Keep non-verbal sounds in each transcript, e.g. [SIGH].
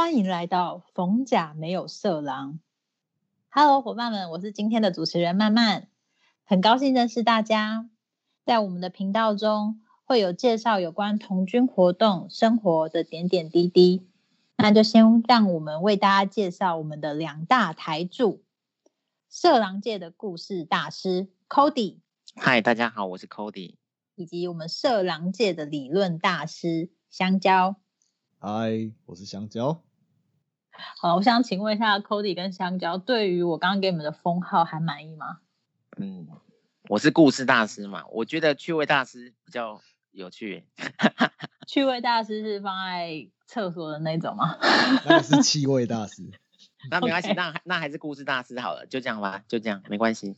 欢迎来到逢甲没有色狼。Hello，伙伴们，我是今天的主持人曼曼，很高兴认识大家。在我们的频道中，会有介绍有关童军活动、生活的点点滴滴。那就先让我们为大家介绍我们的两大台柱——色狼界的故事大师 Cody。嗨，大家好，我是 Cody。以及我们色狼界的理论大师香蕉。嗨，我是香蕉。好，我想请问一下，Cody 跟香蕉对于我刚刚给你们的封号还满意吗？嗯，我是故事大师嘛，我觉得趣味大师比较有趣。[LAUGHS] 趣味大师是放在厕所的那种吗？[LAUGHS] 那是气味大师。那没关系，那那还是故事大师好了，就这样吧，就这样，没关系。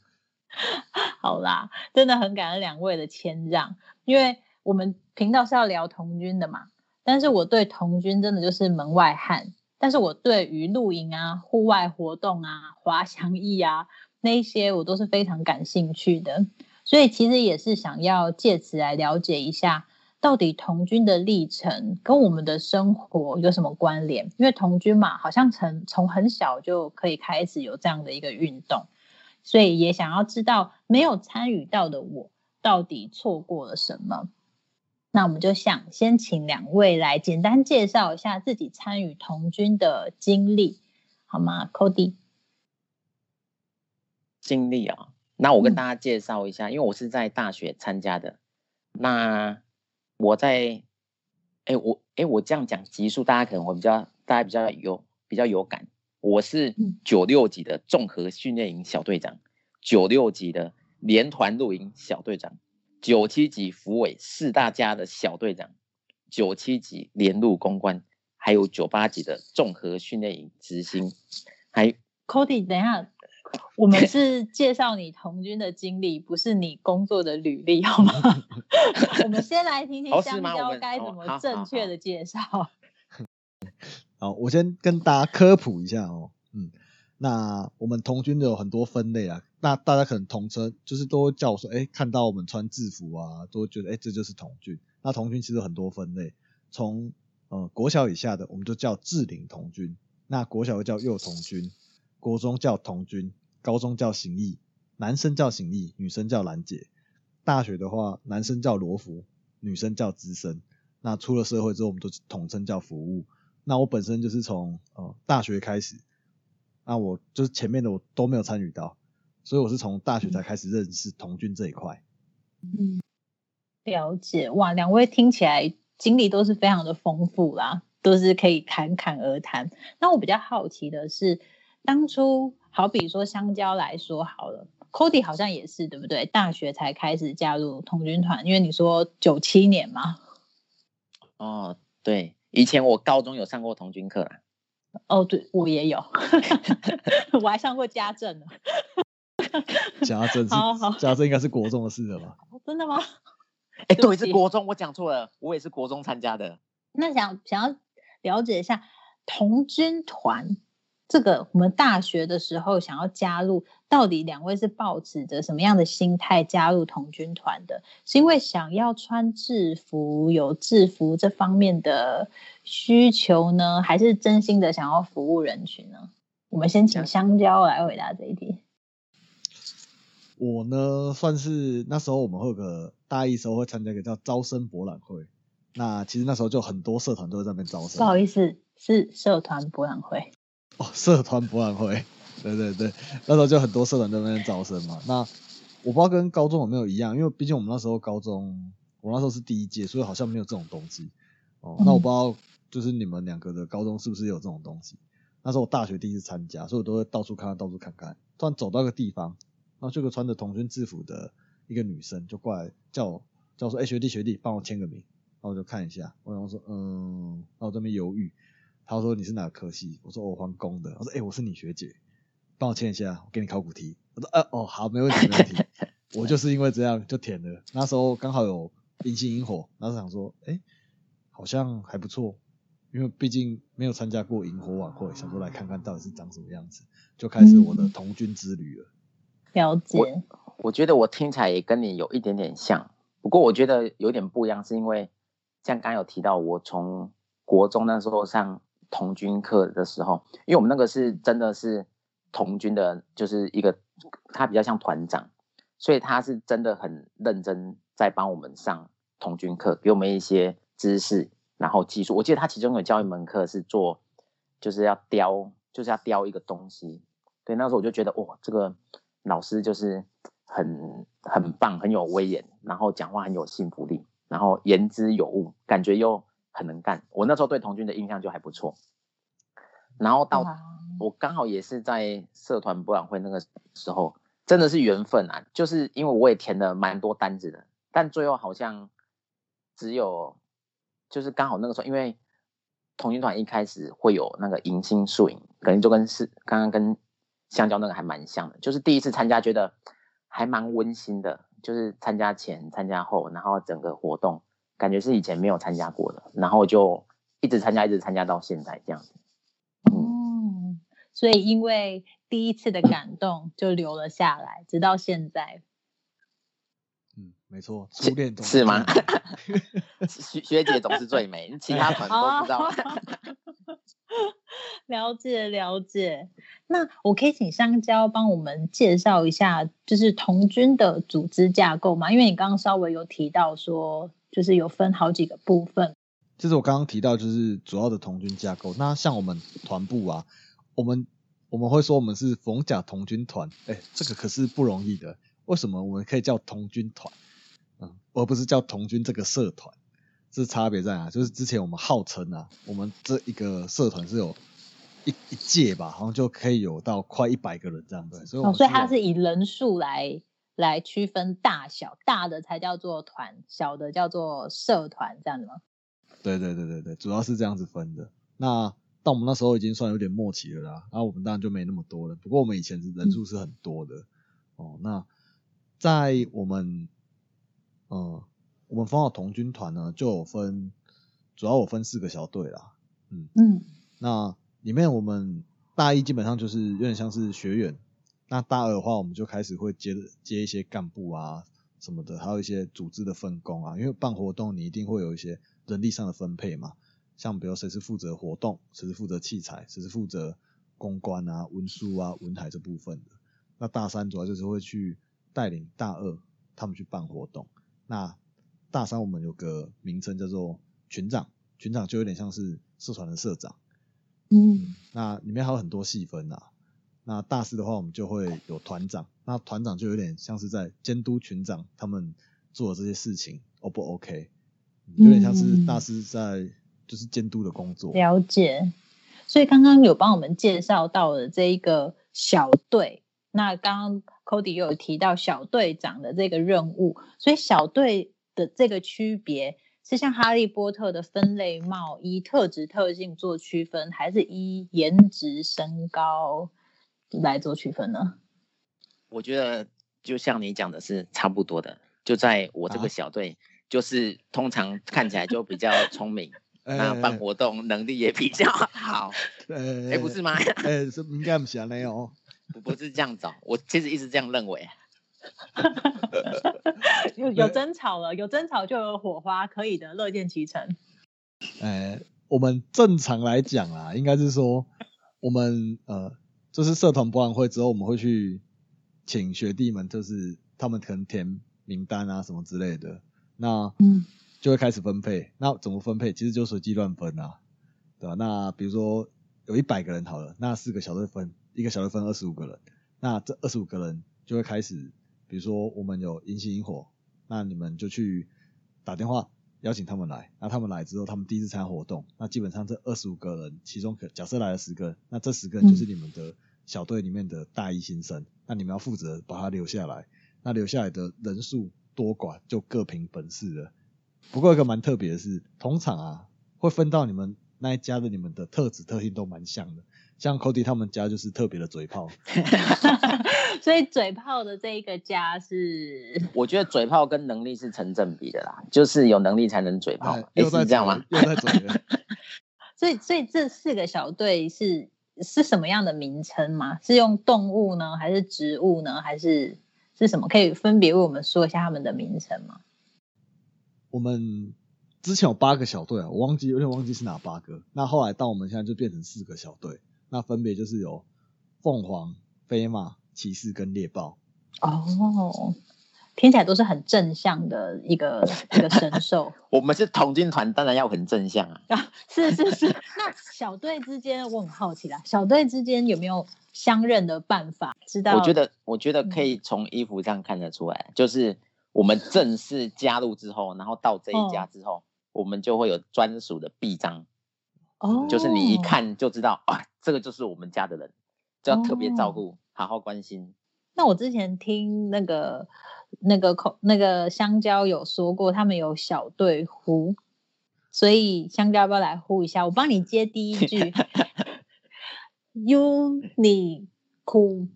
[LAUGHS] 好啦，真的很感恩两位的谦让，因为我们频道是要聊童军的嘛。但是我对童军真的就是门外汉，但是我对于露营啊、户外活动啊、滑翔翼啊那些，我都是非常感兴趣的。所以其实也是想要借此来了解一下，到底童军的历程跟我们的生活有什么关联？因为童军嘛，好像从从很小就可以开始有这样的一个运动，所以也想要知道没有参与到的我，到底错过了什么。那我们就想先请两位来简单介绍一下自己参与童军的经历，好吗？Cody，经历啊，那我跟大家介绍一下，因为我是在大学参加的。那我在，哎，我哎，我这样讲级数，大家可能会比较，大家比较有比较有感。我是九六级的综合训练营小队长，九六级的连团露营小队长。九七级辅委四大家的小队长，九七级联路公关，还有九八级的综合训练营执行。还 Cody，等一下，我们是介绍你童军的经历，不是你工作的履历，好吗？[LAUGHS] 我们先来听听香蕉该怎么正确的介绍。好，我先跟大家科普一下哦。嗯，那我们童军有很多分类啊。那大家可能统称，就是都叫我说，哎，看到我们穿制服啊，都觉得，哎，这就是童军。那童军其实很多分类，从呃国小以下的，我们就叫智领童军；那国小又叫幼童军，国中叫童军，高中叫行义，男生叫行义，女生叫兰姐。大学的话，男生叫罗服，女生叫资深。那出了社会之后，我们都统称叫服务。那我本身就是从呃大学开始，那我就是前面的我都没有参与到。所以我是从大学才开始认识童军这一块。嗯，了解哇，两位听起来经历都是非常的丰富啦，都是可以侃侃而谈。那我比较好奇的是，当初好比说香蕉来说好了，Cody 好像也是对不对？大学才开始加入童军团，因为你说九七年嘛。哦，对，以前我高中有上过童军课啦。哦，对我也有，[LAUGHS] 我还上过家政呢。家政是家政应该是国中的事了吧？真的吗？哎，对，是国中，我讲错了，我也是国中参加的。那想想要了解一下童军团这个，我们大学的时候想要加入，到底两位是抱持着什么样的心态加入童军团的？是因为想要穿制服，有制服这方面的需求呢，还是真心的想要服务人群呢？我们先请香蕉来回答这一题。我呢，算是那时候我们会有个大一时候会参加一个叫招生博览会，那其实那时候就很多社团都在那边招生。不好意思，是社团博览会。哦，社团博览会，对对对，那时候就很多社团在那边招生嘛。那我不知道跟高中有没有一样，因为毕竟我们那时候高中，我那时候是第一届，所以好像没有这种东西。哦，那我不知道就是你们两个的高中是不是有这种东西？那时候我大学第一次参加，所以我都会到处看看，到处看看。突然走到一个地方。然后这个穿着童军制服的一个女生就过来叫我，叫我说：“哎，学弟学弟，帮我签个名。”然后我就看一下，我然后说：“嗯。”然后我这边犹豫，他说：“你是哪个科系？”我说：“我环工的。”我说：“哎，我是你学姐，帮我签一下，我给你考古题。”我说：“呃，哦，好，没问题，没问题。[LAUGHS] ”我就是因为这样就填了。那时候刚好有冰心萤火，然后想说：“哎，好像还不错，因为毕竟没有参加过萤火晚会，想说来看看到底是长什么样子，就开始我的童军之旅了。”了解，我觉得我听起来也跟你有一点点像，不过我觉得有点不一样，是因为像刚有提到，我从国中那时候上童军课的时候，因为我们那个是真的是童军的，就是一个他比较像团长，所以他是真的很认真在帮我们上童军课，给我们一些知识，然后技术。我记得他其中有教一门课是做，就是要雕，就是要雕一个东西。对，那时候我就觉得，哇，这个老师就是很很棒，很有威严，然后讲话很有信服力，然后言之有物，感觉又。很能干，我那时候对童军的印象就还不错。然后到我刚好也是在社团博览会那个时候，真的是缘分啊！就是因为我也填了蛮多单子的，但最后好像只有就是刚好那个时候，因为童军团一开始会有那个迎新树影，可能就跟是刚刚跟香蕉那个还蛮像的，就是第一次参加，觉得还蛮温馨的，就是参加前、参加后，然后整个活动。感觉是以前没有参加过的，然后就一直参加，一直参加到现在这样子。嗯，所以因为第一次的感动就留了下来，直到现在。嗯，没错，初恋是吗？[LAUGHS] 学学姐总是最美，其他团都不知道。[LAUGHS] 了解了解，那我可以请香蕉帮我们介绍一下，就是童军的组织架构吗？因为你刚刚稍微有提到说。就是有分好几个部分，就是我刚刚提到，就是主要的童军架构。那像我们团部啊，我们我们会说我们是逢甲童军团，哎，这个可是不容易的。为什么我们可以叫童军团，嗯，而不是叫童军这个社团？这差别在哪？就是之前我们号称啊，我们这一个社团是有一一届吧，好像就可以有到快一百个人这样子。所以，所以它是以人数来。来区分大小，大的才叫做团，小的叫做社团，这样子吗？对对对对对，主要是这样子分的。那到我们那时候已经算有点默契了啦，然后我们当然就没那么多了。不过我们以前是人数是很多的哦。那在我们，嗯，我们方好童军团呢，就有分，主要我分四个小队啦。嗯嗯，那里面我们大一基本上就是有点像是学员。那大二的话，我们就开始会接接一些干部啊什么的，还有一些组织的分工啊。因为办活动，你一定会有一些人力上的分配嘛。像比如谁是负责活动，谁是负责器材，谁是负责公关啊、文书啊、文台这部分的。那大三主要就是会去带领大二他们去办活动。那大三我们有个名称叫做群长，群长就有点像是社团的社长。嗯，那里面还有很多细分啊。那大四的话，我们就会有团长，那团长就有点像是在监督群长他们做的这些事情，O 不 OK？有点像是大师在就是监督的工作。了解。所以刚刚有帮我们介绍到了这一个小队，那刚刚 Cody 又有提到小队长的这个任务，所以小队的这个区别是像哈利波特的分类帽依特质特性做区分，还是依颜值身高？来做区分呢？我觉得就像你讲的是差不多的，就在我这个小队，就是通常看起来就比较聪明，[LAUGHS] 那办活动能力也比较 [LAUGHS] 好。[LAUGHS] 哎，不是吗？哎，是应该不是那样哦。不不是这样子，我其实一直这样认为。有有争吵了，有争吵就有火花，可以的，乐见其成。哎，我们正常来讲啊，应该是说我们呃。就是社团博览会之后，我们会去请学弟们，就是他们可能填名单啊什么之类的，那嗯就会开始分配。那怎么分配？其实就随机乱分啊，对吧？那比如说有一百个人好了，那四个小队分，一个小队分二十五个人，那这二十五个人就会开始，比如说我们有迎新萤火，那你们就去打电话。邀请他们来，那他们来之后，他们第一次参加活动，那基本上这二十五个人，其中可假设来了十个，那这十个人就是你们的小队里面的大一新生，那你们要负责把他留下来，那留下来的人数多寡就各凭本事了。不过一个蛮特别的是，同场啊会分到你们那一家的，你们的特质特性都蛮像的。像 Cody 他们家就是特别的嘴炮，[LAUGHS] 所以嘴炮的这一个家是，我觉得嘴炮跟能力是成正比的啦，就是有能力才能嘴炮，又是这样吗？又在嘴。[LAUGHS] 所以，所以这四个小队是是什么样的名称吗？是用动物呢，还是植物呢，还是是什么？可以分别为我们说一下他们的名称吗？我们之前有八个小队啊，我忘记有点忘记是哪八个。那后来到我们现在就变成四个小队，那分别就是有凤凰、飞马、骑士跟猎豹。哦，听起来都是很正向的一个 [LAUGHS] 一个神兽。[LAUGHS] 我们是童军团，当然要很正向啊。啊，是是是。那小队之间，我很好奇啦，小队之间有没有相认的办法？知道？我觉得，我觉得可以从衣服上看得出来，就是我们正式加入之后，然后到这一家之后，我们就会有专属的臂章。哦，就是你一看就知道啊，这个就是我们家的人，就要特别照顾，好好关心。那我之前听那个那个口那个香蕉有说过，他们有小队呼，所以香蕉要不要来呼一下？我帮你接第一句。[LAUGHS] Unicorn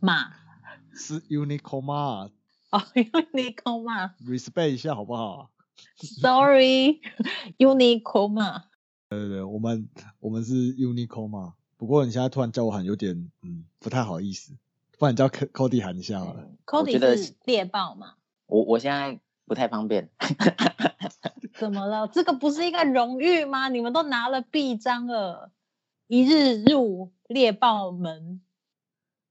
[LAUGHS] 是 Unicorn 吗？哦，Unicorn 吗？Respect 一下好不好？Sorry，Unicorn。对对对，我们我们是 Unicorn 嘛。不过你现在突然叫我喊，有点嗯不太好意思。不然叫 Cody 喊一下好了。Cody 是猎豹嘛？我我现在不太方便。[LAUGHS] 怎么了？这个不是一个荣誉吗？你们都拿了臂章了，一日入猎豹门，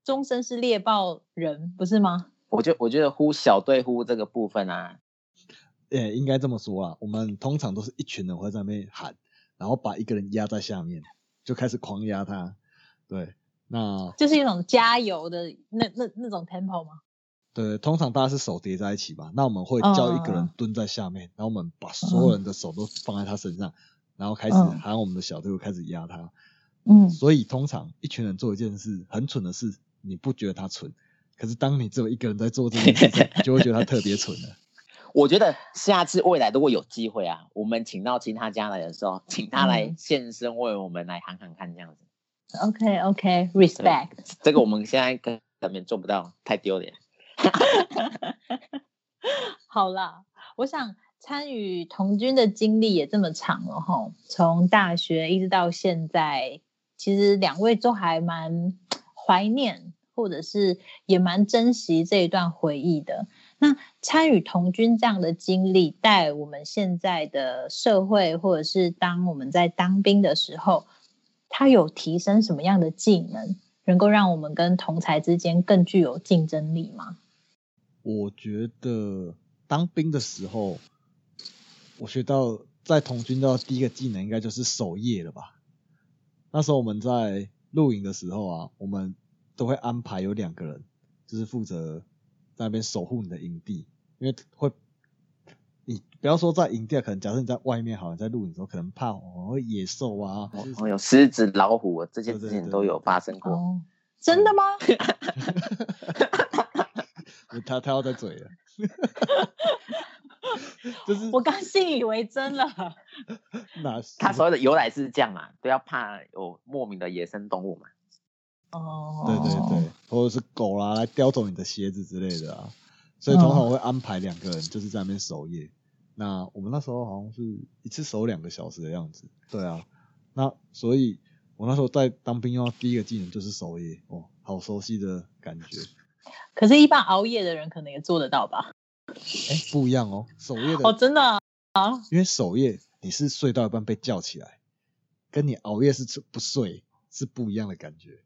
终身是猎豹人，不是吗？我觉我觉得呼小队呼这个部分啊，呃，应该这么说啊。我们通常都是一群人会在那边喊，然后把一个人压在下面，就开始狂压他。对。那就是一种加油的那那那种 tempo 吗？对，通常大家是手叠在一起吧。那我们会叫一个人蹲在下面，然后我们把所有人的手都放在他身上，然后开始喊我们的小队伍开始压他。嗯，所以通常一群人做一件事很蠢的事，你不觉得他蠢？可是当你只有一个人在做这件事情，就会觉得他特别蠢了。我觉得下次未来如果有机会啊，我们请到其他家来的时候，请他来现身为我们来喊喊看这样子。OK OK respect，这个我们现在跟上面做不到，太丢脸。[LAUGHS] 好啦，我想参与童军的经历也这么长了哈，从大学一直到现在，其实两位都还蛮怀念，或者是也蛮珍惜这一段回忆的。那参与童军这样的经历，带我们现在的社会，或者是当我们在当兵的时候。它有提升什么样的技能，能够让我们跟同才之间更具有竞争力吗？我觉得当兵的时候，我学到在童军的第一个技能应该就是守夜了吧。那时候我们在露营的时候啊，我们都会安排有两个人，就是负责在那边守护你的营地，因为会。你不要说在营地，可能假设你在外面，好像在露营的时候，可能怕哦野兽啊，哦有狮子、老虎，这些事情都有发生过。真的吗？[LAUGHS] 他他要在嘴了，[LAUGHS] 就是我刚信以为真了。[LAUGHS] 那他所谓的由来是这样嘛？都要怕有莫名的野生动物嘛？哦，对对对，或者是狗啦来叼走你的鞋子之类的啊。所以通常我会安排两个人，就是在那边守夜。那我们那时候好像是一次守两个小时的样子。对啊，那所以我那时候在当兵，用第一个技能就是守夜。哦，好熟悉的感觉。可是，一般熬夜的人可能也做得到吧？哎，不一样哦，守夜的哦，真的啊。因为守夜你是睡到一半被叫起来，跟你熬夜是不睡是不一样的感觉。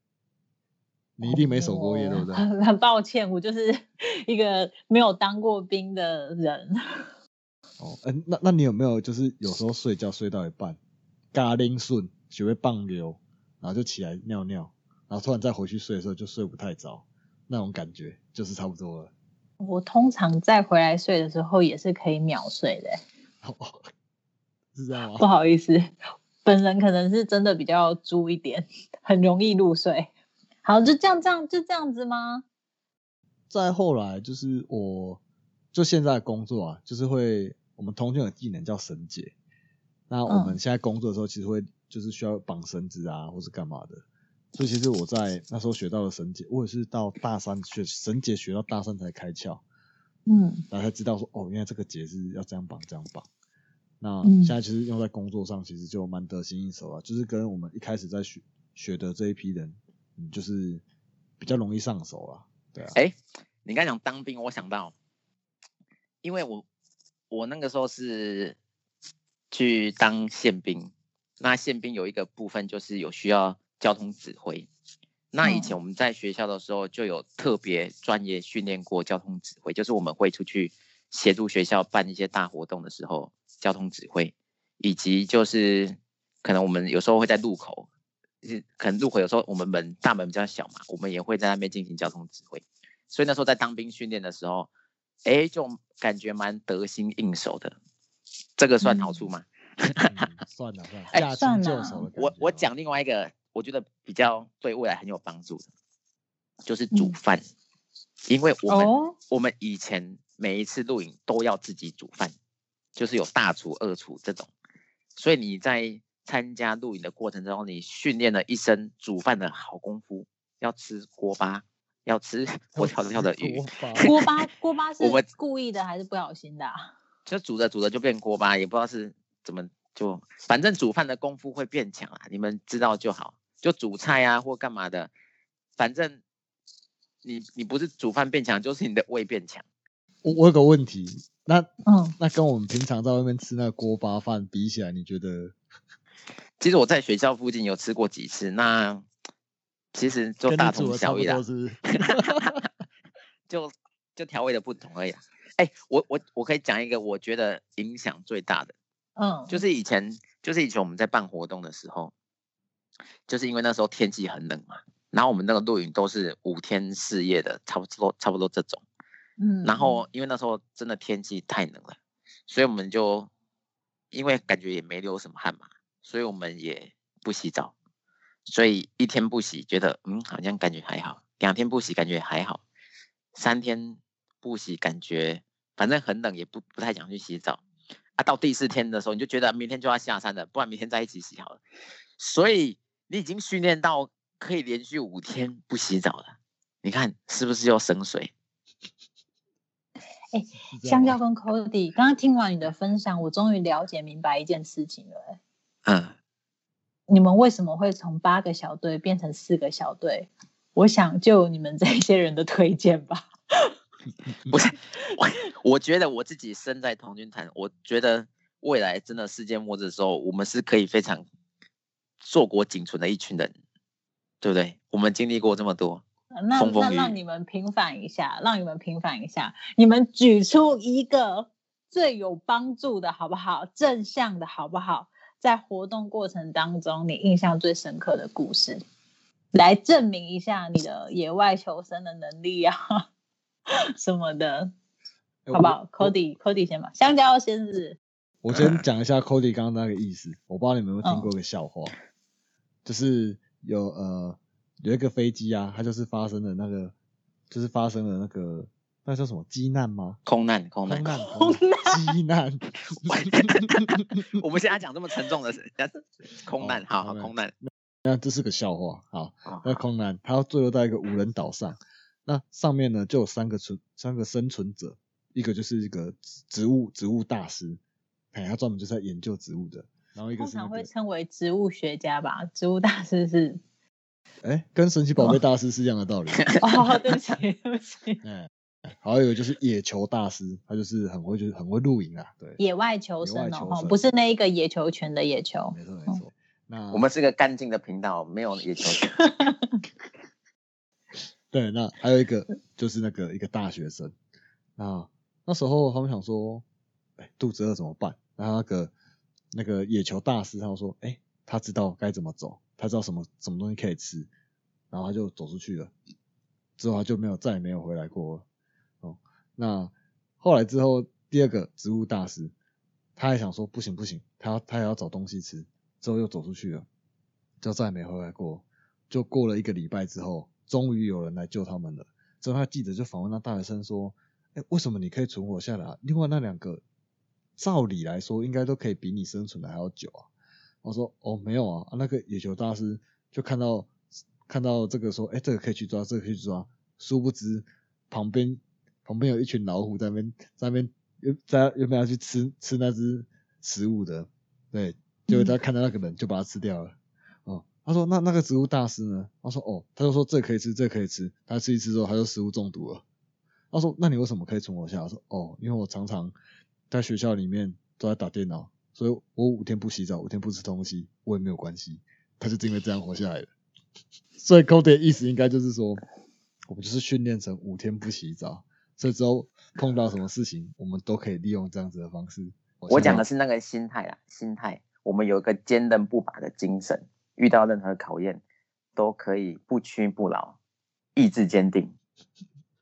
你一定没守过夜，对不对？[LAUGHS] 很抱歉，我就是 [LAUGHS] 一个没有当过兵的人。哦，嗯，那那你有没有就是有时候睡觉睡到一半，嘎铃顺学会棒流，然后就起来尿尿，然后突然再回去睡的时候就睡不太着，那种感觉就是差不多了。我通常再回来睡的时候也是可以秒睡的。哦，[LAUGHS] 是这样吗？不好意思，本人可能是真的比较猪一点，很容易入睡。好，就这样，这样，就这样子吗？再后来就是我，就现在工作啊，就是会我们通讯的技能叫绳结。那我们现在工作的时候，其实会就是需要绑绳子啊，或是干嘛的。所以其实我在那时候学到了绳结，我也是到大三学绳结学到大三才开窍。嗯，然后才知道说，哦，原来这个结是要这样绑，这样绑。那现在其实用在工作上，其实就蛮得心应手啊，就是跟我们一开始在学学的这一批人。就是比较容易上手啊，对啊。哎，你刚讲当兵，我想到，因为我我那个时候是去当宪兵。那宪兵有一个部分就是有需要交通指挥。那以前我们在学校的时候就有特别专业训练过交通指挥，就是我们会出去协助学校办一些大活动的时候，交通指挥，以及就是可能我们有时候会在路口，是可能入口有时候我们门大门比较小嘛，我们也会在那边进行交通指挥。所以那时候在当兵训练的时候，哎，就感觉蛮得心应手的。这个算好处吗？算了算了，[LAUGHS] 驾轻就熟我我讲另外一个。我觉得比较对未来很有帮助的，就是煮饭，因为我们我们以前每一次露营都要自己煮饭，就是有大厨、二厨这种，所以你在参加露营的过程中，你训练了一身煮饭的好功夫，要吃锅巴，要吃 [LAUGHS] 活跳跳的鱼。锅巴 [LAUGHS] 锅巴是我们故意的还是不小心的？[LAUGHS] 就煮着煮着就变锅巴，也不知道是怎么就，反正煮饭的功夫会变强啊，你们知道就好。就煮菜啊，或干嘛的，反正你你不是煮饭变强，就是你的胃变强。我我有个问题，那嗯，那跟我们平常在外面吃那锅巴饭比起来，你觉得？其实我在学校附近有吃过几次，那其实就大同小异啦，[LAUGHS] 就就调味的不同而已。哎，我我我可以讲一个我觉得影响最大的，嗯，就是以前就是以前我们在办活动的时候。就是因为那时候天气很冷嘛，然后我们那个露营都是五天四夜的，差不多差不多这种，嗯，然后因为那时候真的天气太冷了，所以我们就因为感觉也没流什么汗嘛，所以我们也不洗澡，所以一天不洗觉得嗯好像感觉还好，两天不洗感觉还好，三天不洗感觉反正很冷也不不太想去洗澡，啊到第四天的时候你就觉得明天就要下山了，不然明天再一起洗好了，所以。你已经训练到可以连续五天不洗澡了，你看是不是又省水？[LAUGHS] 哎，香蕉跟 Cody，刚刚听完你的分享，我终于了解明白一件事情了。嗯，你们为什么会从八个小队变成四个小队？我想就你们这些人的推荐吧。不是，我我觉得我自己身在同军团，我觉得未来真的世界末日的时候，我们是可以非常。硕果仅存的一群人，对不对？我们经历过这么多，那那让你们平反一下，让你们平反一下，你们举出一个最有帮助的，好不好？正向的，好不好？在活动过程当中，你印象最深刻的故事，来证明一下你的野外求生的能力啊，[LAUGHS] 什么的，好不好？Cody，Cody 先吧，香蕉先子。我先讲一下 Cody 刚刚那个意思，我不知道你们有没有听过一个笑话。就是有呃有一个飞机啊，它就是发生了那个，就是发生了那个那叫什么机难吗？空难，空难，空难，[LAUGHS] 机难。[LAUGHS] 我们现在讲这么沉重的事，[LAUGHS] 空难，好好空难。那这是个笑话，好，那空难，它坠落在一个无人岛上，那上面呢就有三个存三个生存者，一个就是一个植物植物大师，哎，他专门就是在研究植物的。然后一个通常会称为植物学家吧，植物大师是，哎，跟神奇宝贝大师是一样的道理。哦，对不起，对不起。哎，还有一个就是野球大师，他就是很会，就是很会露营啊，对。野外求生哦，不是那一个野球拳的野球。没错没错。那我们是个干净的频道，没有野球拳。[LAUGHS] 对，那还有一个就是那个一个大学生，那那时候他们想说，哎，肚子饿怎么办？然后那个。那个野球大师他说：“哎，他知道该怎么走，他知道什么什么东西可以吃，然后他就走出去了。之后他就没有再也没有回来过。那后来之后第二个植物大师，他还想说不行不行，他他也要找东西吃。之后又走出去了，就再也没回来过。就过了一个礼拜之后，终于有人来救他们了。之后他记者就访问那大学生说：，哎，为什么你可以存活下来？另外那两个？”照理来说，应该都可以比你生存的还要久啊！我说哦，没有啊，那个野球大师就看到看到这个说，哎，这个可以去抓，这个可以去抓。殊不知旁边旁边有一群老虎在那边在那边又在又没有去吃吃那只食物的，对，结果他看到那个人就把它吃掉了。哦，他说那那个植物大师呢？他说哦，他就说这可以吃，这可以吃。他吃一吃之后，他就食物中毒了。他说那你为什么可以存活下？我说哦，因为我常常。在学校里面都在打电脑，所以我五天不洗澡，五天不吃东西，我也没有关系。他就是因为这样活下来的。所以 Cody 的意思应该就是说，我们就是训练成五天不洗澡，这周碰到什么事情，我们都可以利用这样子的方式。我讲的是那个心态啦，心态。我们有一个坚韧不拔的精神，遇到任何考验都可以不屈不挠，意志坚定。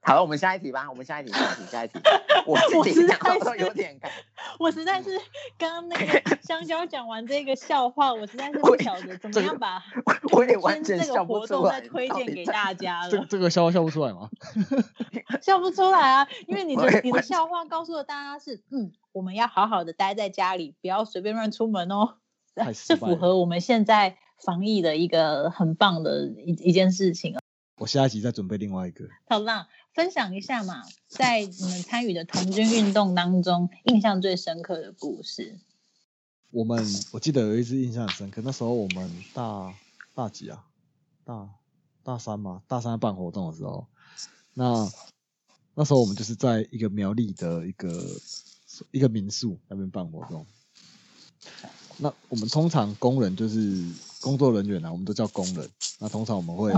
好了，我们下一题吧。我们下一题，下一题，下一题。[LAUGHS] 我自己讲都有点干。[LAUGHS] 我实在是刚刚那个香蕉讲完这个笑话，我实在是不晓得 [LAUGHS] 怎么样把我也完全这个活动再推荐给大家了。这这个笑话笑不出来吗？笑不出来啊，因为你的你的笑话告诉了大家是，嗯，我们要好好的待在家里，不要随便乱出门哦。是符合我们现在防疫的一个很棒的一一件事情啊。我下一集再准备另外一个。好啦，分享一下嘛，在你们参与的童军运动当中，印象最深刻的故事。我们我记得有一次印象很深刻，那时候我们大大几啊？大大三嘛，大三办活动的时候，那那时候我们就是在一个苗栗的一个一个民宿那边办活动。那我们通常工人就是工作人员啊，我们都叫工人。那通常我们会。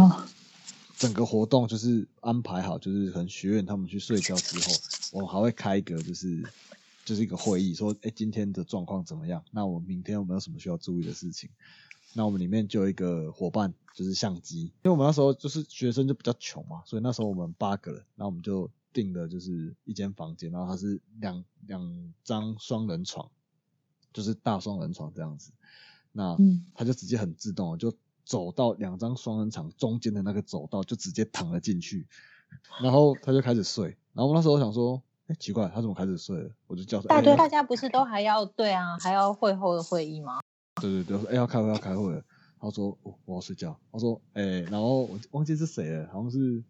整个活动就是安排好，就是可能学院他们去睡觉之后，我们还会开一个就是就是一个会议，说哎今天的状况怎么样？那我明天有没有什么需要注意的事情？那我们里面就有一个伙伴就是相机，因为我们那时候就是学生就比较穷嘛，所以那时候我们八个人，那我们就订的就是一间房间，然后它是两两张双人床，就是大双人床这样子，那他就直接很自动就。走到两张双人床中间的那个走道，就直接躺了进去，然后他就开始睡。然后我那时候想说，哎，奇怪，他怎么开始睡了？我就叫他。大队大家不是都还要对啊，还要会后的会议吗？对对对，我说哎要开会要开会了。他说我我要睡觉。他说哎，然后我忘记是谁了，好像是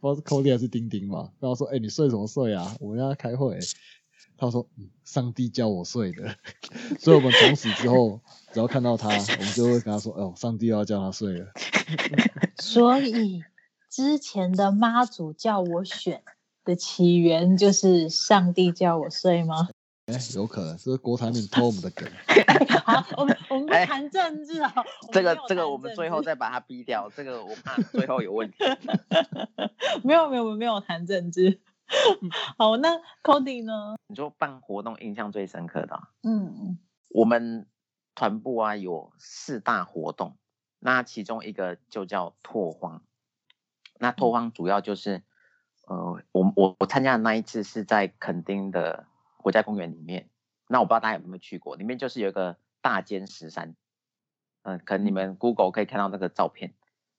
不知道是 Cody 还是丁丁嘛。然后说哎你睡什么睡啊？我们要开会。他说：“上帝叫我睡的，[LAUGHS] 所以我们从此之后，只要看到他，我们就会跟他说：‘哦，上帝要叫他睡了。[LAUGHS] ’所以之前的妈祖叫我选的起源，就是上帝叫我睡吗？哎，有可能，是郭台铭偷我们的梗。[LAUGHS] 好，我们我们不谈政治啊。这个这个，我们最后再把它逼掉。这个我怕最后有问题。没有没有没有谈政治。” [LAUGHS] 好，那 Cody 呢？你说办活动印象最深刻的？嗯，我们团部啊有四大活动，那其中一个就叫拓荒。那拓荒主要就是，呃，我我我参加的那一次是在垦丁的国家公园里面。那我不知道大家有没有去过，里面就是有一个大尖石山，嗯，可能你们 Google 可以看到那个照片。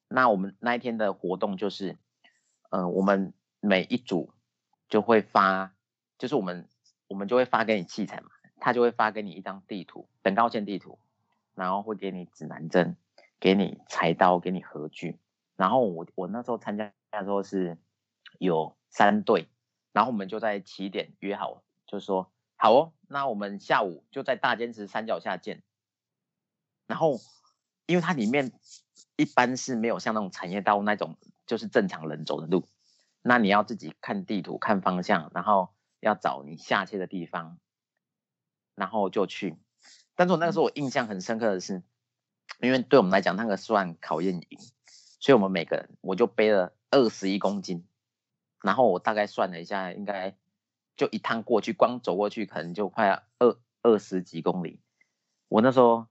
那我们那一天的活动就是，呃，我们每一组。就会发，就是我们我们就会发给你器材嘛，他就会发给你一张地图，等高线地图，然后会给你指南针，给你柴刀，给你核具。然后我我那时候参加的时候是有三队，然后我们就在起点约好，就说好哦，那我们下午就在大坚持山脚下见。然后因为它里面一般是没有像那种产业道那种，就是正常人走的路。那你要自己看地图、看方向，然后要找你下切的地方，然后就去。但是我那个时候我印象很深刻的是，因为对我们来讲那个算考验营，所以我们每个人我就背了二十一公斤，然后我大概算了一下，应该就一趟过去，光走过去可能就快二二十几公里。我那时候，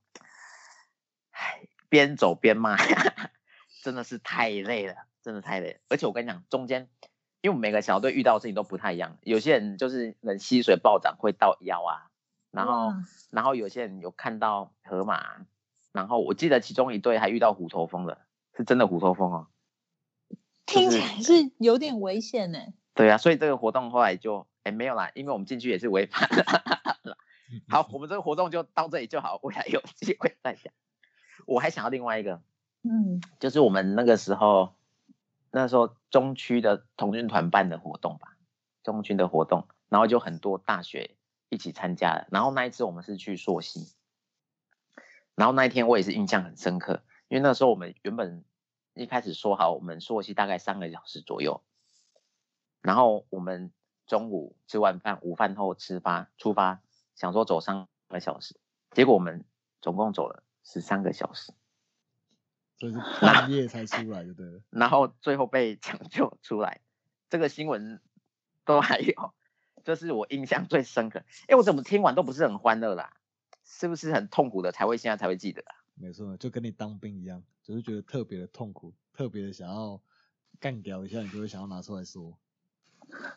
唉，边走边骂，[LAUGHS] 真的是太累了。真的太累，而且我跟你讲，中间，因为我们每个小队遇到的事情都不太一样，有些人就是能溪水暴涨会到腰啊，然后，然后有些人有看到河马，然后我记得其中一队还遇到虎头蜂的，是真的虎头蜂哦，听起来是有点危险呢。对啊，所以这个活动后来就，哎，没有啦，因为我们进去也是违法的。好，我们这个活动就到这里就好，未来有机会再讲。我还想要另外一个，嗯，就是我们那个时候。那时候中区的童军团办的活动吧，中区的活动，然后就很多大学一起参加了。然后那一次我们是去硕溪，然后那一天我也是印象很深刻，因为那时候我们原本一开始说好我们硕溪大概三个小时左右，然后我们中午吃完饭，午饭后吃发出发，想说走三个小时，结果我们总共走了十三个小时，所以是 [LAUGHS] 半夜才出来，就对了。然后最后被抢救出来，这个新闻都还有，这是我印象最深刻。哎，我怎么听完都不是很欢乐啦？是不是很痛苦的才会现在才会记得啊？没错，就跟你当兵一样，就是觉得特别的痛苦，特别的想要干掉一下，你就会想要拿出来说。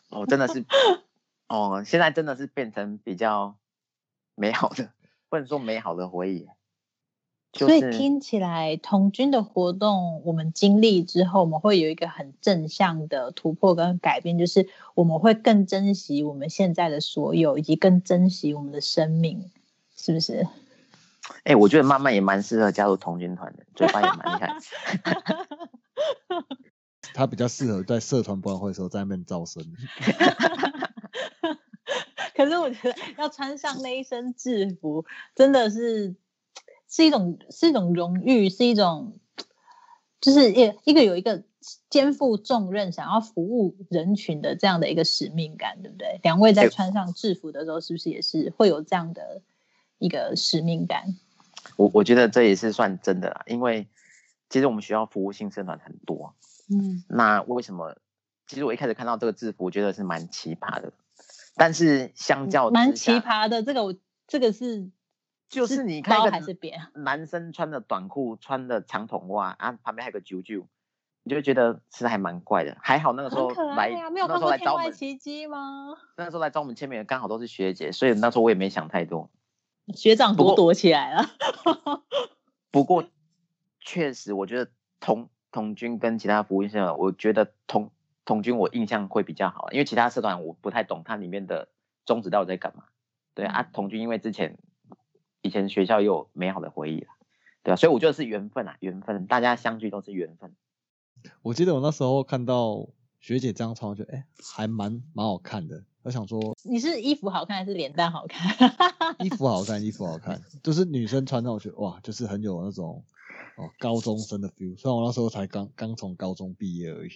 哦，真的是，哦，现在真的是变成比较美好的，不能说美好的回忆。所以听起来童军的活动，我们经历之后，我们会有一个很正向的突破跟改变，就是我们会更珍惜我们现在的所有，以及更珍惜我们的生命，是不是？哎，我觉得妈妈也蛮适合加入童军团的，嘴巴也蛮厉害。他 [LAUGHS] 比较适合在社团博览会的时候在那边招生。[LAUGHS] 可是我觉得要穿上那一身制服，真的是是一种是一种荣誉，是一种就是一一个有一个肩负重任、想要服务人群的这样的一个使命感，对不对？两位在穿上制服的时候，是不是也是会有这样的一个使命感？我我觉得这也是算真的啦，因为其实我们学校服务性社团很多。嗯，那为什么？其实我一开始看到这个制服，我觉得是蛮奇葩的。但是相较蛮奇葩的，这个我这个是就是你看还是别男生穿的短裤，穿的长筒袜啊，旁边还有个啾啾，你就觉得其实还蛮怪的。还好那个时候来，那时候来招我们奇迹吗？[LAUGHS] 那时候来找我们签名的刚好都是学姐，所以那时候我也没想太多。[LAUGHS] 学长都躲起来了。不过 [LAUGHS] 确实，我觉得同。童军跟其他服务社团，我觉得童童军我印象会比较好，因为其他社团我不太懂它里面的宗旨到底在干嘛。对啊，童军因为之前以前学校也有美好的回忆了，对啊，所以我觉得是缘分啊，缘分，大家相聚都是缘分。我记得我那时候看到学姐这样穿，我觉得哎，还蛮蛮好看的。我想说，你是衣服好看还是脸蛋好看？[LAUGHS] 衣服好看，衣服好看，就是女生穿上，我觉得哇，就是很有那种。哦，高中生的 feel，虽然我那时候才刚刚从高中毕业而已，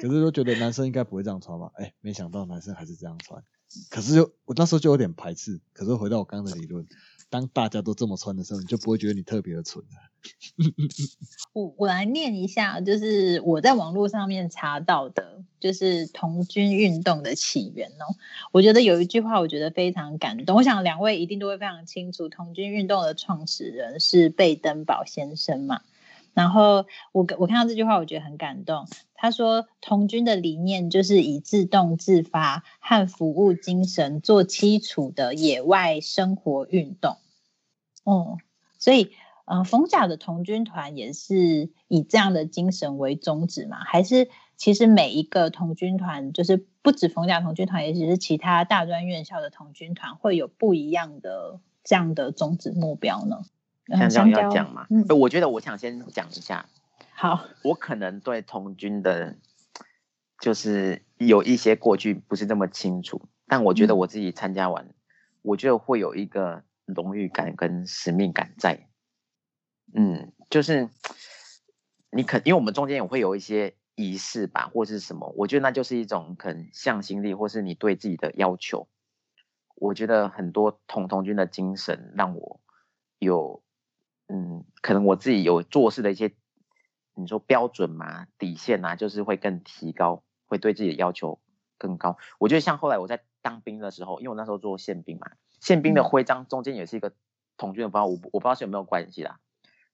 可是就觉得男生应该不会这样穿吧？哎，没想到男生还是这样穿，可是就我那时候就有点排斥。可是回到我刚刚的理论。当大家都这么穿的时候，你就不会觉得你特别的蠢了。[LAUGHS] 我我来念一下，就是我在网络上面查到的，就是童军运动的起源哦。我觉得有一句话，我觉得非常感动。我想两位一定都会非常清楚，童军运动的创始人是贝登堡先生嘛。然后我我看到这句话，我觉得很感动。他说，童军的理念就是以自动自发和服务精神做基础的野外生活运动。嗯，所以，呃，冯甲的童军团也是以这样的精神为宗旨嘛？还是其实每一个童军团，就是不止冯甲童军团，也只是其他大专院校的童军团，会有不一样的这样的宗旨目标呢？香蕉要讲嘛？嗯，我觉得我想先讲一下。好，[LAUGHS] 我可能对童军的，就是有一些过去不是那么清楚，但我觉得我自己参加完，我觉得会有一个荣誉感跟使命感在。嗯，就是你可，因为我们中间也会有一些仪式吧，或是什么，我觉得那就是一种很向心力，或是你对自己的要求。我觉得很多童童军的精神让我有。嗯，可能我自己有做事的一些，你说标准嘛，底线啊，就是会更提高，会对自己的要求更高。我觉得像后来我在当兵的时候，因为我那时候做宪兵嘛，宪兵的徽章中间也是一个统军的包，我我不知道是有没有关系啦。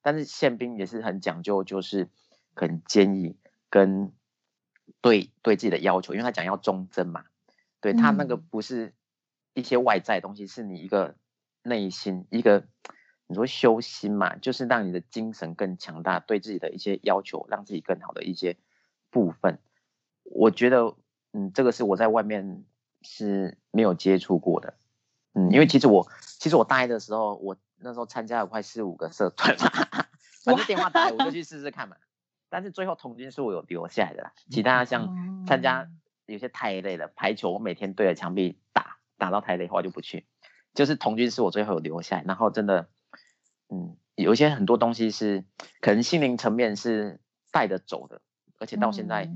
但是宪兵也是很讲究，就是很坚毅跟对对自己的要求，因为他讲要忠贞嘛，对他那个不是一些外在东西，是你一个内心一个。你说修心嘛，就是让你的精神更强大，对自己的一些要求，让自己更好的一些部分。我觉得，嗯，这个是我在外面是没有接触过的，嗯，因为其实我，其实我大一的时候，我那时候参加了快四五个社团嘛，[LAUGHS] 反正电话打来我就去试试看嘛。但是最后童军是我有留下来的啦，其他像参加有些太累了，排球我每天对着墙壁打，打到太累的话就不去。就是童军是我最后有留下来，然后真的。嗯，有一些很多东西是可能心灵层面是带着走的，而且到现在，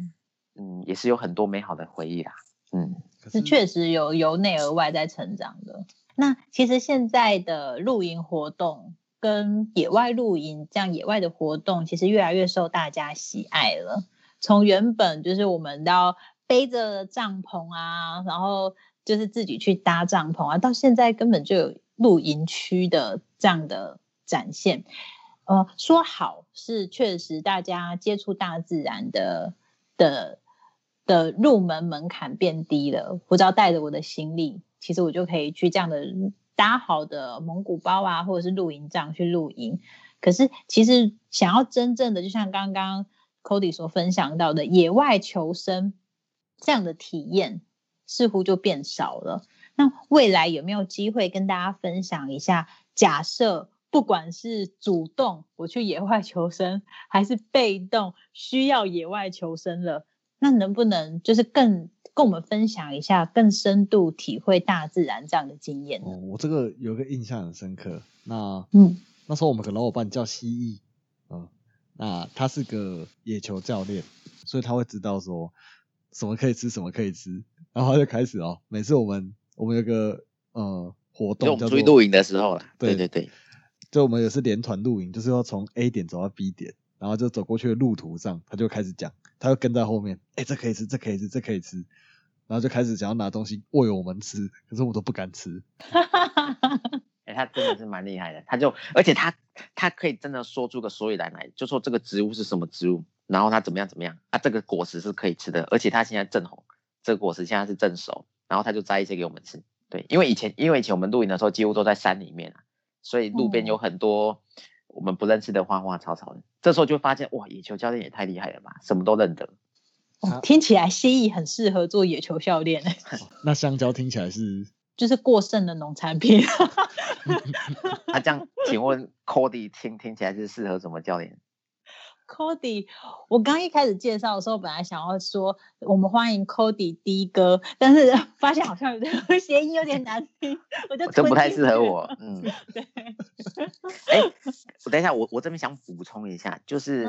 嗯，也是有很多美好的回忆啦。嗯，是确实有由内而外在成长的。那其实现在的露营活动跟野外露营这样野外的活动，其实越来越受大家喜爱了。从原本就是我们要背着帐篷啊，然后就是自己去搭帐篷啊，到现在根本就有露营区的这样的展现。呃，说好是确实大家接触大自然的的的入门门槛变低了，不知道带着我的行李，其实我就可以去这样的搭好的蒙古包啊，或者是露营帐去露营。可是其实想要真正的，就像刚刚。Cody 所分享到的野外求生这样的体验，似乎就变少了。那未来有没有机会跟大家分享一下？假设不管是主动我去野外求生，还是被动需要野外求生了，那能不能就是更跟我们分享一下，更深度体会大自然这样的经验？哦，我这个有个印象很深刻。那嗯，那时候我们个老伙伴叫蜥蜴，嗯。那他是个野球教练，所以他会知道说什么可以吃，什么可以吃，然后他就开始哦，每次我们我们有个呃活动，就出去露营的时候了，对对对，就我们也是连团露营，就是要从 A 点走到 B 点，然后就走过去的路途上，他就开始讲，他就跟在后面，哎，这可以吃，这可以吃，这可以吃，然后就开始想要拿东西喂我们吃，可是我都不敢吃。[LAUGHS] 他真的是蛮厉害的，他就 [LAUGHS] 而且他他可以真的说出个所以然来，就说这个植物是什么植物，然后它怎么样怎么样啊，这个果实是可以吃的，而且它现在正红，这个果实现在是正熟，然后他就摘一些给我们吃。对，因为以前因为以前我们露营的时候几乎都在山里面啊，所以路边有很多我们不认识的花花草草的，这时候就发现哇，野球教练也太厉害了吧，什么都认得。哦，听起来蜥蜴很适合做野球教练。[LAUGHS] 那香蕉听起来是？就是过剩的农产品。那 [LAUGHS] 这样，请问 Cody 听听起来是适合什么教练？Cody，我刚一开始介绍的时候，本来想要说我们欢迎 Cody 的哥，但是 [LAUGHS] 发现好像有点 [LAUGHS] 谐音有点难听，我就这不太适合我。嗯，对。哎，我等一下，我我这边想补充一下，就是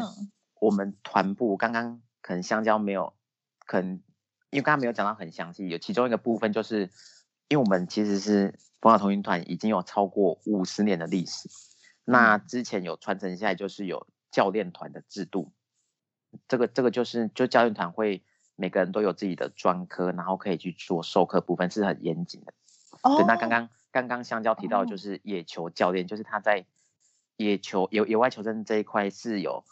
我们团部刚刚可能香蕉没有，可能因为刚刚没有讲到很详细，有其中一个部分就是。因为我们其实是风雅同云团，已经有超过五十年的历史。那之前有传承下来，就是有教练团的制度。这个这个就是就教练团会每个人都有自己的专科，然后可以去做授课部分是很严谨的。对，那刚刚刚刚香蕉提到就是野球教练，就是他在野球野野外求生这一块是有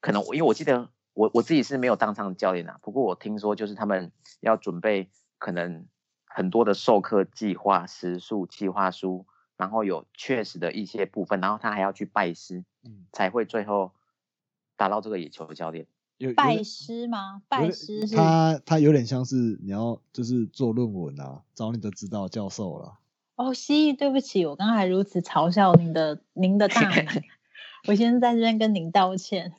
可能，因为我记得我我自己是没有当上教练啊，不过我听说就是他们要准备可能。很多的授课计划、时数计划书，然后有确实的一些部分，然后他还要去拜师，嗯，才会最后达到这个野球教练。有拜师吗？拜师是他，他有点像是你要就是做论文啊，找你的指导教授了。哦，蜥蜴，对不起，我刚才如此嘲笑您的您的大 [LAUGHS] 名，我先在这边跟您道歉。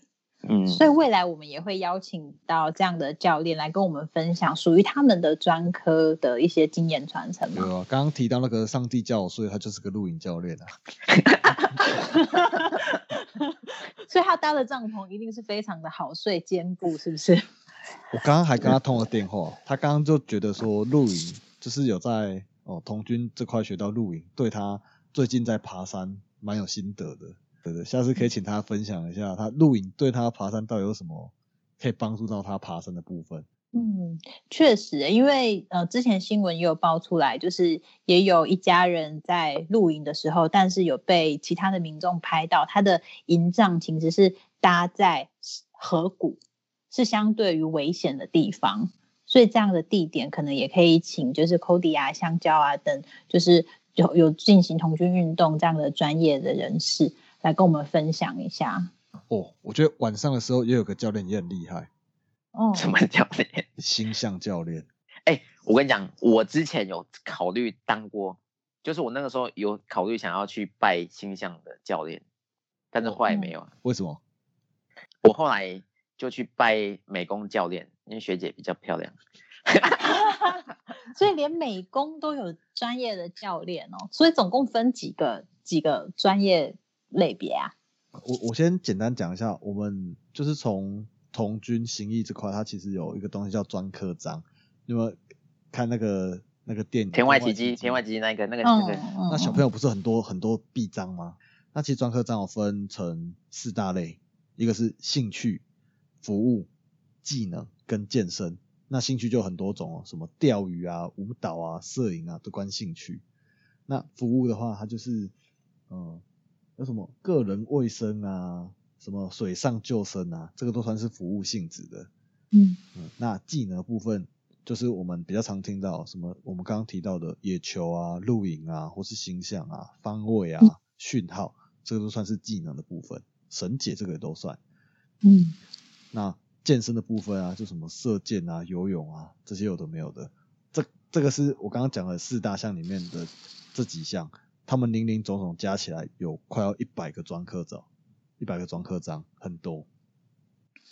嗯，所以未来我们也会邀请到这样的教练来跟我们分享属于他们的专科的一些经验传承。对啊，刚刚提到那个上帝教，所以他就是个露营教练啊。[LAUGHS] [LAUGHS] 所以他搭的帐篷一定是非常的好睡坚固，是不是？我刚刚还跟他通了电话，他刚刚就觉得说露营就是有在哦童军这块学到露营，对他最近在爬山蛮有心得的。对对下次可以请他分享一下，他露营对他爬山到底有什么可以帮助到他爬山的部分。嗯，确实，因为呃，之前新闻也有爆出来，就是也有一家人在露营的时候，但是有被其他的民众拍到，他的营帐其实是搭在河谷，是相对于危险的地方，所以这样的地点可能也可以请就是 Cody 啊、香蕉啊等，就是有有进行童军运动这样的专业的人士。来跟我们分享一下哦，我觉得晚上的时候也有个教练也很厉害哦。什么教练？[LAUGHS] 星象教练。哎，我跟你讲，我之前有考虑当过，就是我那个时候有考虑想要去拜星象的教练，但是后来没有。为什么？我后来就去拜美工教练，因为学姐比较漂亮。[LAUGHS] [LAUGHS] 所以连美工都有专业的教练哦。所以总共分几个几个专业？类别啊，我我先简单讲一下，我们就是从童军行义这块，它其实有一个东西叫专科章。那么看那个那个电影《天外奇迹》，天外奇迹那个那个那个，那小朋友不是很多很多臂章吗？那其实专科章有分成四大类，一个是兴趣、服务、技能跟健身。那兴趣就很多种哦，什么钓鱼啊、舞蹈啊、摄影啊，都关兴趣。那服务的话，它就是嗯，有什么个人卫生啊，什么水上救生啊，这个都算是服务性质的。嗯嗯，那技能部分就是我们比较常听到什么，我们刚刚提到的野球啊、露营啊，或是星象啊、方位啊、讯号，这个都算是技能的部分。神解这个也都算。嗯，那。健身的部分啊，就什么射箭啊、游泳啊，这些有的没有的。这这个是我刚刚讲的四大项里面的这几项，他们零零总总加起来有快要一百个专科章，一百个专科章很多。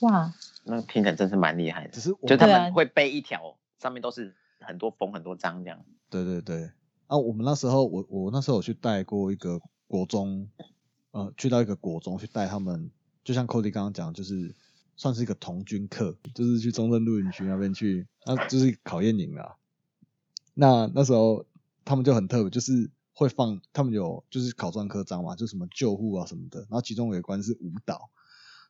哇，那听起来真是蛮厉害的。只是就他们会背一条，上面都是很多缝很多章这样。对对对。啊，我们那时候我我那时候有去带过一个国中，呃，去到一个国中去带他们，就像 Cody 刚刚讲，就是。算是一个童军课，就是去中正露营区那边去，那就是考验营啊。那那时候他们就很特别，就是会放他们有就是考专科章嘛，就什么救护啊什么的。然后其中有一关是舞蹈，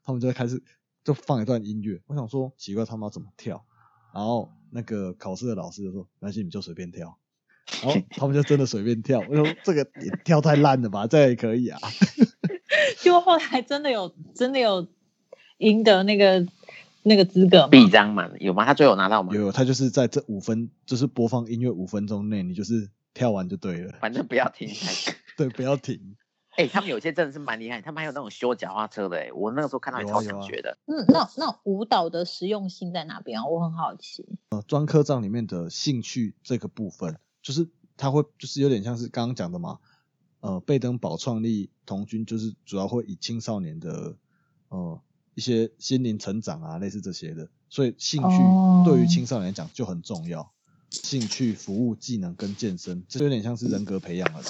他们就会开始就放一段音乐。我想说奇怪他们要怎么跳，然后那个考试的老师就说没关系，你就随便跳。然后他们就真的随便跳。我说这个也跳太烂了吧，这也可以啊。[LAUGHS] 就后来真的有真的有。赢得那个那个资格臂章嘛，有吗？他最后拿到吗？有，他就是在这五分，就是播放音乐五分钟内，你就是跳完就对了。反正不要停。[LAUGHS] 对，不要停。[LAUGHS] 哎，他们有些真的是蛮厉害，他们还有那种修脚踏车的，哎，我那个时候看到超想学的。嗯，那那舞蹈的实用性在哪边啊？我很好奇。呃，专科章里面的兴趣这个部分，就是他会就是有点像是刚刚讲的嘛，呃，贝登堡创立童军，就是主要会以青少年的呃。一些心灵成长啊，类似这些的，所以兴趣对于青少年来讲就很重要。兴趣、服务、技能跟健身，这有点像是人格培养了。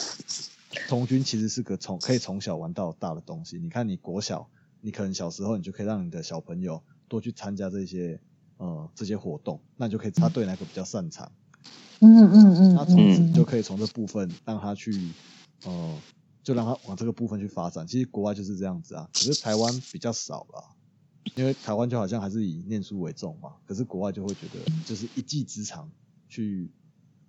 童军其实是个从可以从小玩到大的东西。你看，你国小，你可能小时候你就可以让你的小朋友多去参加这些呃这些活动，那就可以他对哪个比较擅长。嗯嗯嗯，那从此就可以从这部分让他去呃，就让他往这个部分去发展。其实国外就是这样子啊，可是台湾比较少了。因为台湾就好像还是以念书为重嘛，可是国外就会觉得就是一技之长去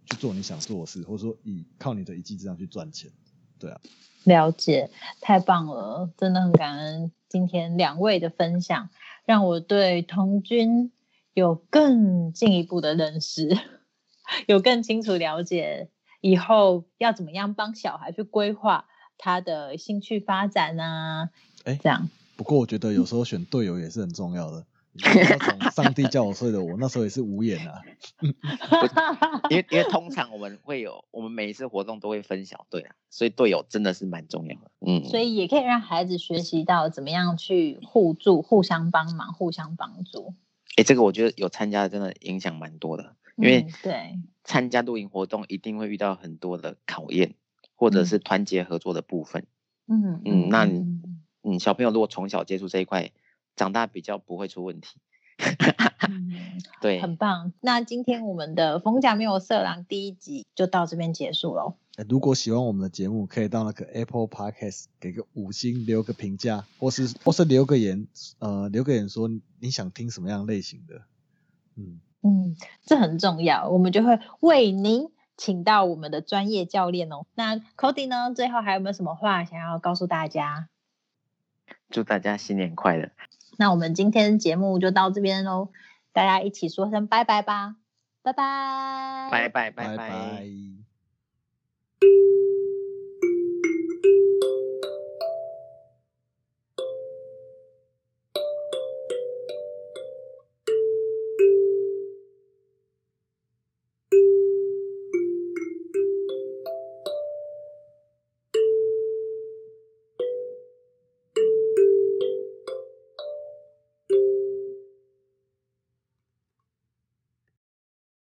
去做你想做的事，或者说以靠你的一技之长去赚钱，对啊。了解，太棒了，真的很感恩今天两位的分享，让我对童军有更进一步的认识，[LAUGHS] 有更清楚了解以后要怎么样帮小孩去规划他的兴趣发展啊，哎，这样。不过我觉得有时候选队友也是很重要的。那种上帝叫我睡的，我那时候也是无言啊。[LAUGHS] 因为因为通常我们会有，我们每一次活动都会分小队啊，所以队友真的是蛮重要的。嗯，所以也可以让孩子学习到怎么样去互助、互相帮忙、互相帮助。哎，这个我觉得有参加真的影响蛮多的，因为对参加露营活动一定会遇到很多的考验，或者是团结合作的部分。嗯嗯，那。嗯，小朋友如果从小接触这一块，长大比较不会出问题。[LAUGHS] 对，很棒。那今天我们的逢甲没有色狼第一集就到这边结束喽。如果喜欢我们的节目，可以到那个 Apple Podcast 给个五星，留个评价，或是或是留个言，呃，留个言说你想听什么样类型的。嗯嗯，这很重要，我们就会为您请到我们的专业教练哦。那 Cody 呢？最后还有没有什么话想要告诉大家？祝大家新年快乐！那我们今天节目就到这边喽大家一起说声拜拜吧拜拜拜拜。拜拜。